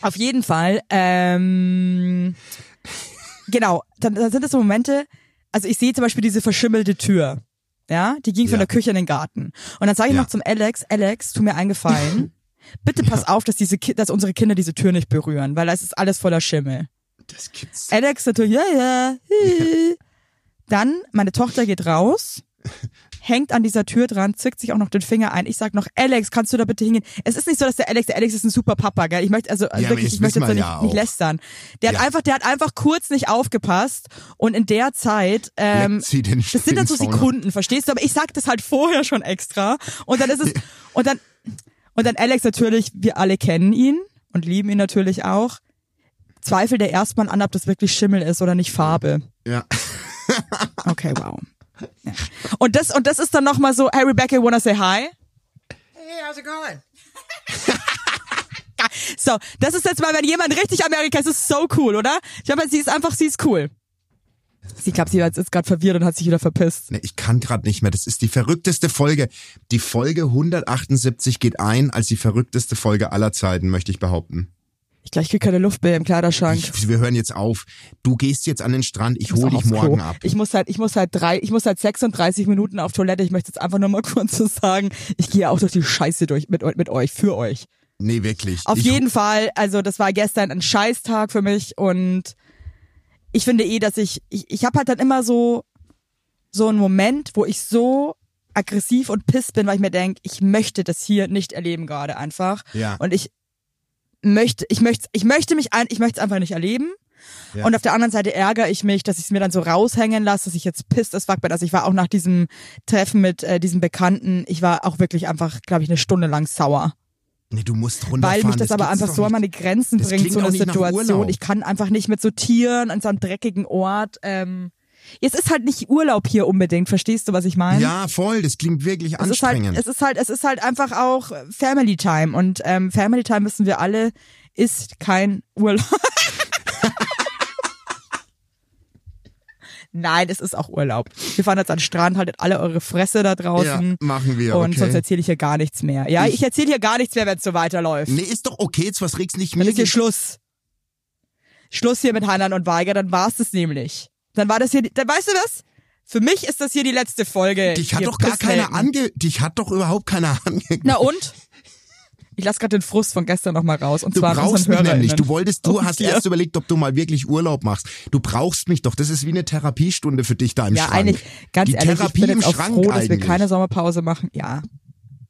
Auf jeden Fall. Ähm, genau, dann, dann sind das so Momente, also ich sehe zum Beispiel diese verschimmelte Tür. Ja, die ging von Ja. der Küche in den Garten. Und dann sage ich Ja. noch zum Alex, Alex, tu mir einen Gefallen. *laughs* Bitte pass auf, dass diese Ki dass unsere Kinder diese Tür nicht berühren, weil das ist alles voller Schimmel. Das gibt's. Alex natürlich, ja, ja. *laughs* Dann, meine Tochter geht raus, hängt an dieser Tür dran, zückt sich auch noch den Finger ein. Ich sag noch, Alex, kannst du da bitte hingehen? Es ist nicht so, dass der Alex, der Alex ist ein super Papa, gell? Ich möchte, also aber wirklich, ich möchte jetzt so nicht, ja nicht lästern. Der Ja. hat einfach, der hat einfach kurz nicht aufgepasst und in der Zeit, ähm, das sind dann so. Sekunden, verstehst du? Aber ich sag das halt vorher schon extra. Und dann ist es, *laughs* und dann, und dann Alex natürlich, wir alle kennen ihn und lieben ihn natürlich auch. Zweifelt er erstmal an, ob das wirklich Schimmel ist oder nicht Farbe. Ja. Okay, wow. Und das, und das ist dann nochmal so, hey Rebecca, you wanna say hi? Hey, how's it going? *laughs* So, das ist jetzt mal, wenn jemand richtig Amerika ist, ist so cool, oder? Ich glaube, sie ist einfach, sie ist cool. Sie glaubt, sie ist jetzt gerade verwirrt und hat sich wieder verpisst. Nee, ich kann gerade nicht mehr. Das ist die verrückteste Folge. Die Folge 178 geht ein als die verrückteste Folge aller Zeiten, möchte ich behaupten. Ich gleich krieg keine Luft mehr im Kleiderschrank. Ich, wir hören jetzt auf. Du gehst jetzt an den Strand, ich muss hol auch dich morgen Klo. ab. Ich muss halt, ich muss halt drei, ich muss halt 36 Minuten auf Toilette. Ich möchte jetzt einfach nur mal *laughs* kurz so sagen, ich gehe auch durch die Scheiße durch mit, mit euch, für euch. Nee, wirklich. Auf ich, jeden Fall, also das war gestern ein Scheißtag für mich und ich finde eh, dass ich, ich, ich habe halt dann immer so, so einen Moment, wo ich so aggressiv und piss bin, weil ich mir denk, ich möchte das hier nicht erleben gerade einfach. Ja. Und ich möchte, ich möchte, ich möchte mich ein, ich möchte es einfach nicht erleben. Ja. Und auf der anderen Seite ärgere ich mich, dass ich es mir dann so raushängen lasse, dass ich jetzt pisst as fuck bin. Also ich war auch nach diesem Treffen mit äh, diesem Bekannten, ich war auch wirklich einfach, glaube ich, eine Stunde lang sauer. Nee, du musst runterfahren. Weil mich das, aber gibt's einfach so an meine Grenzen Das bringt, so eine Situation. Ich kann einfach nicht mit so Tieren an so einem dreckigen Ort. Ähm, es ist halt nicht Urlaub hier unbedingt, verstehst du, was ich meine? Ja, voll. Das klingt wirklich es ist halt, anstrengend. es ist halt, es ist halt einfach auch Family Time und ähm, Family Time wissen wir alle ist kein Urlaub. *laughs* Nein, es ist auch Urlaub. Wir fahren jetzt an den Strand, haltet alle eure Fresse da draußen. Ja, machen wir, Und okay. sonst erzähle ich hier gar nichts mehr. Ja, ich, Ich- erzähle hier gar nichts mehr, wenn es so weiterläuft. Nee, ist doch okay, jetzt was regst nicht Dann mir. ist hier Schluss. Schluss hier mit Hanan und Weiger, dann war's das nämlich. Dann war das hier, dann weißt du was? Für mich ist das hier die letzte Folge. Dich hat doch gar keiner ange, dich hat doch überhaupt keiner *laughs* ange. Na und? Ich lass gerade den Frust von gestern noch mal raus. Und Du zwar brauchst mich nämlich. Du wolltest, du hast dir. erst überlegt, ob du mal wirklich Urlaub machst. Du brauchst mich doch. Das ist wie eine Therapiestunde für dich da im Ja, Schrank. eigentlich, ganz die ehrlich, Therapie ich bin im jetzt Schrank froh, dass wir eigentlich. keine Sommerpause machen. Ja,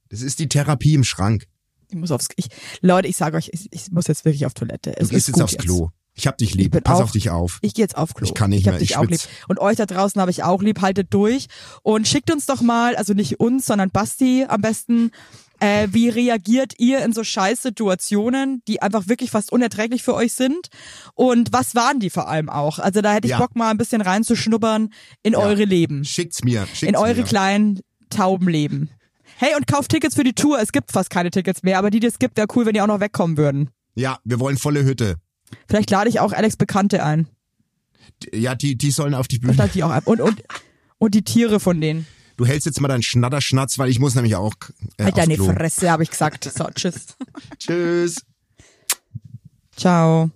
Das ist die Therapie im Schrank. ich muss aufs, ich, Leute, ich sage euch, ich, ich muss jetzt wirklich auf Toilette. Du Es gehst ist jetzt aufs Klo. Ich hab dich lieb. Pass auch- auf dich auf. Ich gehe jetzt auf Klo. Ich kann nicht ich hab mehr, dich ich auch lieb. Und euch da draußen habe ich auch lieb. Haltet durch und schickt uns doch mal, also nicht uns, sondern Basti am besten. Äh, wie reagiert ihr in so scheiß Situationen, die einfach wirklich fast unerträglich für euch sind? Und was waren die vor allem auch? Also da hätte ich Ja. Bock mal ein bisschen reinzuschnuppern in eure Leben, Schickt's mir. Schickt's in eure mir. kleinen Taubenleben. Hey, und kauft Tickets für die Tour. Es gibt fast keine Tickets mehr, aber die, die es gibt, wäre cool, wenn die auch noch wegkommen würden. Ja, wir wollen volle Hütte. Vielleicht lade ich auch Alex Bekannte ein. Ja, die, die sollen auf die Bühne. lade die auch ein. Und, und, und die Tiere von denen. Du hältst jetzt mal deinen Schnatterschnatz, weil ich muss nämlich auch äh, Halt deine. Fresse, habe ich gesagt. So, tschüss. *laughs* Tschüss. Ciao.